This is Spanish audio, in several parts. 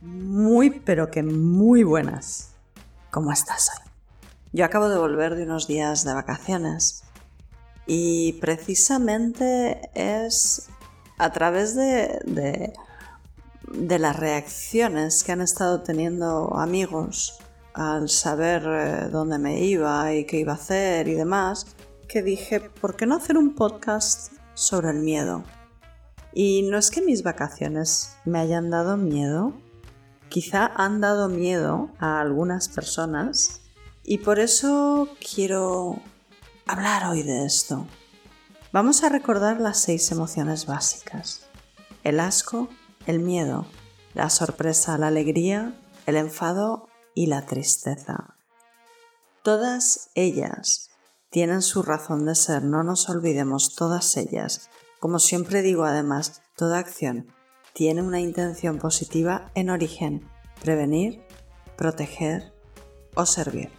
Muy, pero que muy buenas. ¿Cómo estás hoy? Yo acabo de volver de unos días de vacaciones y precisamente es a través de, de, de las reacciones que han estado teniendo amigos al saber eh, dónde me iba y qué iba a hacer y demás, que dije, ¿por qué no hacer un podcast sobre el miedo? Y no es que mis vacaciones me hayan dado miedo, quizá han dado miedo a algunas personas y por eso quiero hablar hoy de esto. Vamos a recordar las seis emociones básicas. El asco, el miedo, la sorpresa, la alegría, el enfado y la tristeza. Todas ellas tienen su razón de ser, no nos olvidemos, todas ellas. Como siempre digo además, toda acción tiene una intención positiva en origen, prevenir, proteger o servir.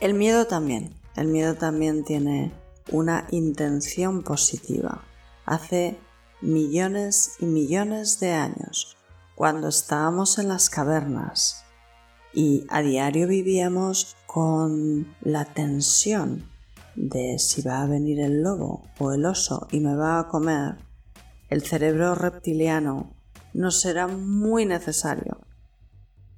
El miedo también, el miedo también tiene una intención positiva. Hace millones y millones de años, cuando estábamos en las cavernas y a diario vivíamos con la tensión de si va a venir el lobo o el oso y me va a comer, el cerebro reptiliano nos era muy necesario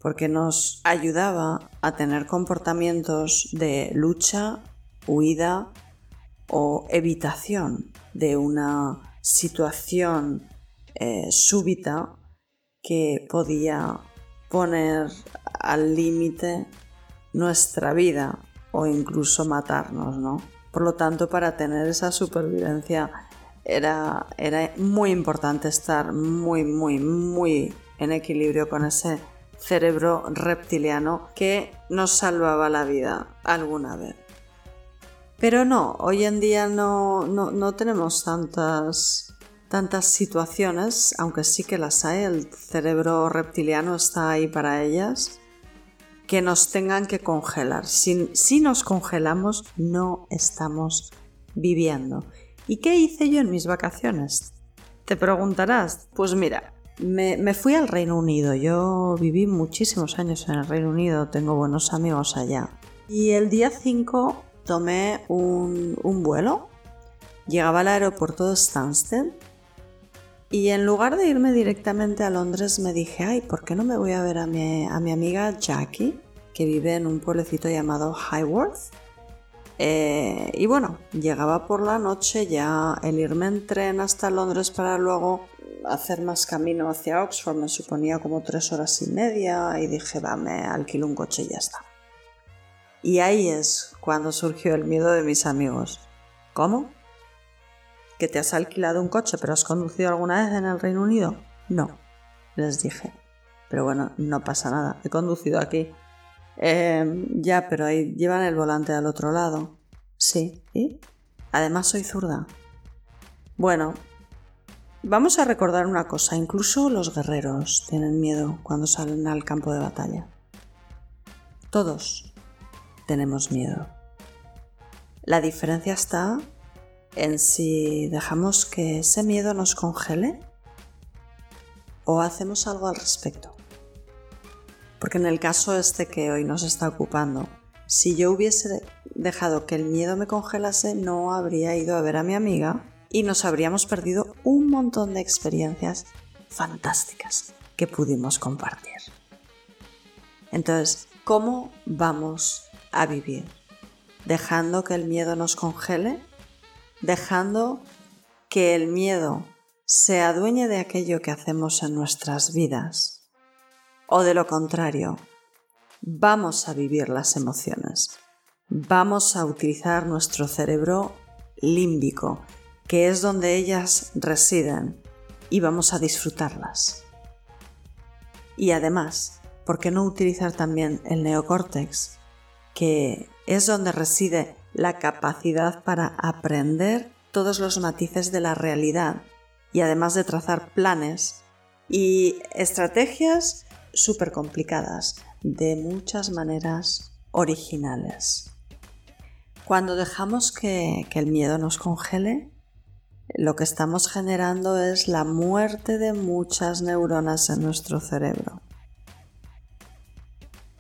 porque nos ayudaba a tener comportamientos de lucha, huida o evitación de una situación eh, súbita que podía poner al límite nuestra vida o incluso matarnos, ¿no? Por lo tanto, para tener esa supervivencia era, era muy importante estar muy, muy, muy en equilibrio con ese cerebro reptiliano que nos salvaba la vida alguna vez. Pero no, hoy en día no, no, no tenemos tantas, tantas situaciones, aunque sí que las hay, el cerebro reptiliano está ahí para ellas, que nos tengan que congelar. Si, si nos congelamos, no estamos viviendo. ¿Y qué hice yo en mis vacaciones? Te preguntarás, pues mira, me, fui al Reino Unido. Yo viví muchísimos años en el Reino Unido, tengo buenos amigos allá. Y el día 5 tomé un, vuelo, llegaba al aeropuerto de Stansted y en lugar de irme directamente a Londres me dije, ay, ¿por qué no me voy a ver a mi, a mi amiga Jackie, que vive en un pueblecito llamado Highworth? Eh, y bueno, llegaba por la noche ya el irme en tren hasta Londres para luego hacer más camino hacia Oxford me suponía como tres horas y media y dije, va, me alquilo un coche y ya está. Y ahí es cuando surgió el miedo de mis amigos. ¿Cómo? ¿Que te has alquilado un coche pero has conducido alguna vez en el Reino Unido? No, les dije. Pero bueno, no pasa nada, he conducido aquí. Em, ya, pero ahí llevan el volante al otro lado. Sí, ¿y? Además soy zurda. Bueno, Vamos a recordar una cosa, incluso los guerreros tienen miedo cuando salen al campo de batalla. Todos tenemos miedo. La diferencia está en si dejamos que ese miedo nos congele o hacemos algo al respecto. Porque en el caso este que hoy nos está ocupando, si yo hubiese dejado que el miedo me congelase, no habría ido a ver a mi amiga y nos habríamos perdido un montón de experiencias fantásticas que pudimos compartir. Entonces, ¿cómo vamos a vivir? ¿Dejando que el miedo nos congele? ¿Dejando que el miedo se adueñe de aquello que hacemos en nuestras vidas? ¿O de lo contrario, vamos a vivir las emociones? Vamos a utilizar nuestro cerebro límbico, que es donde ellas residen y vamos a disfrutarlas. Y además, ¿por qué no utilizar también el neocórtex, que es donde reside la capacidad para aprender todos los matices de la realidad y además de trazar planes y estrategias súper complicadas de muchas maneras originales. Cuando dejamos que, que el miedo nos congele, lo que estamos generando es la muerte de muchas neuronas en nuestro cerebro.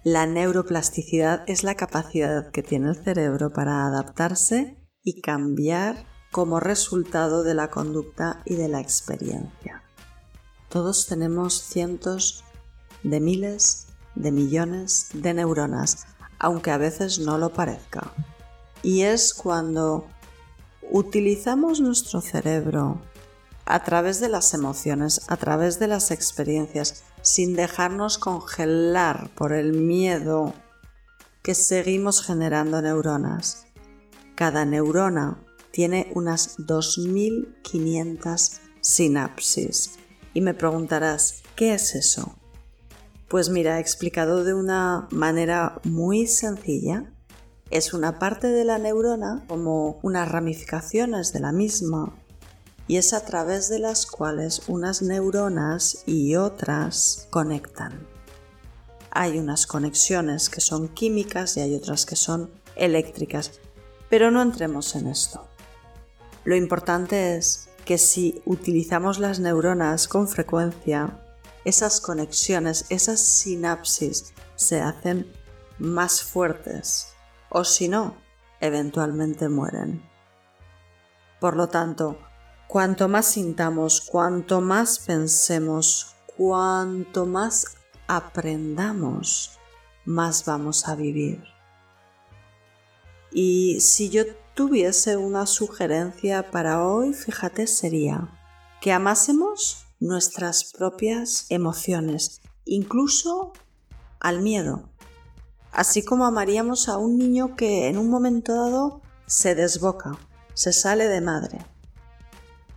La neuroplasticidad es la capacidad que tiene el cerebro para adaptarse y cambiar como resultado de la conducta y de la experiencia. Todos tenemos cientos de miles de millones de neuronas, aunque a veces no lo parezca. Y es cuando utilizamos nuestro cerebro a través de las emociones, a través de las experiencias, sin dejarnos congelar por el miedo que seguimos generando neuronas. Cada neurona tiene unas 2.500 sinapsis. Y me preguntarás, ¿qué es eso? Pues mira, explicado de una manera muy sencilla, es una parte de la neurona como unas ramificaciones de la misma y es a través de las cuales unas neuronas y otras conectan. Hay unas conexiones que son químicas y hay otras que son eléctricas, pero no entremos en esto. Lo importante es que si utilizamos las neuronas con frecuencia, esas conexiones, esas sinapsis se hacen más fuertes o si no, eventualmente mueren. Por lo tanto, cuanto más sintamos, cuanto más pensemos, cuanto más aprendamos, más vamos a vivir. Y si yo tuviese una sugerencia para hoy, fíjate, sería que amásemos nuestras propias emociones, incluso al miedo, así como amaríamos a un niño que en un momento dado se desboca, se sale de madre,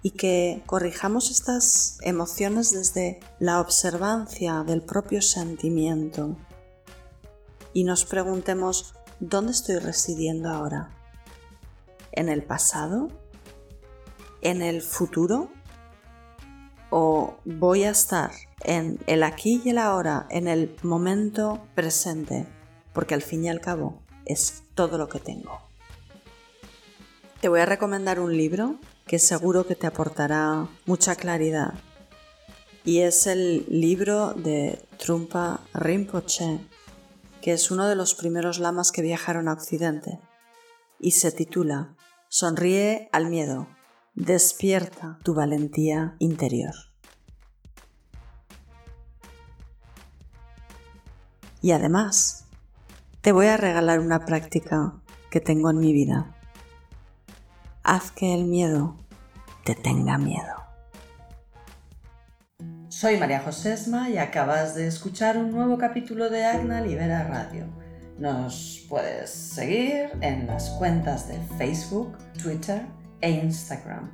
y que corrijamos estas emociones desde la observancia del propio sentimiento y nos preguntemos, ¿dónde estoy residiendo ahora? ¿En el pasado? ¿En el futuro? O voy a estar en el aquí y el ahora, en el momento presente, porque al fin y al cabo es todo lo que tengo. Te voy a recomendar un libro que seguro que te aportará mucha claridad y es el libro de Trumpa Rinpoche, que es uno de los primeros lamas que viajaron a Occidente y se titula Sonríe al miedo, Despierta tu valentía interior. Y además, te voy a regalar una práctica que tengo en mi vida. Haz que el miedo te tenga miedo. Soy María Josesma y acabas de escuchar un nuevo capítulo de Agna Libera Radio. Nos puedes seguir en las cuentas de Facebook, Twitter, e Instagram.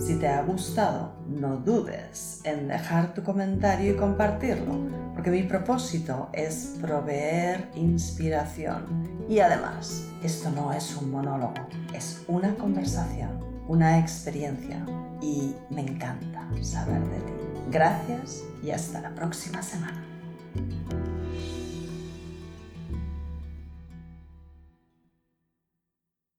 Si te ha gustado, no dudes en dejar tu comentario y compartirlo, porque mi propósito es proveer inspiración. Y además, esto no es un monólogo, es una conversación, una experiencia y me encanta saber de ti. Gracias y hasta la próxima semana.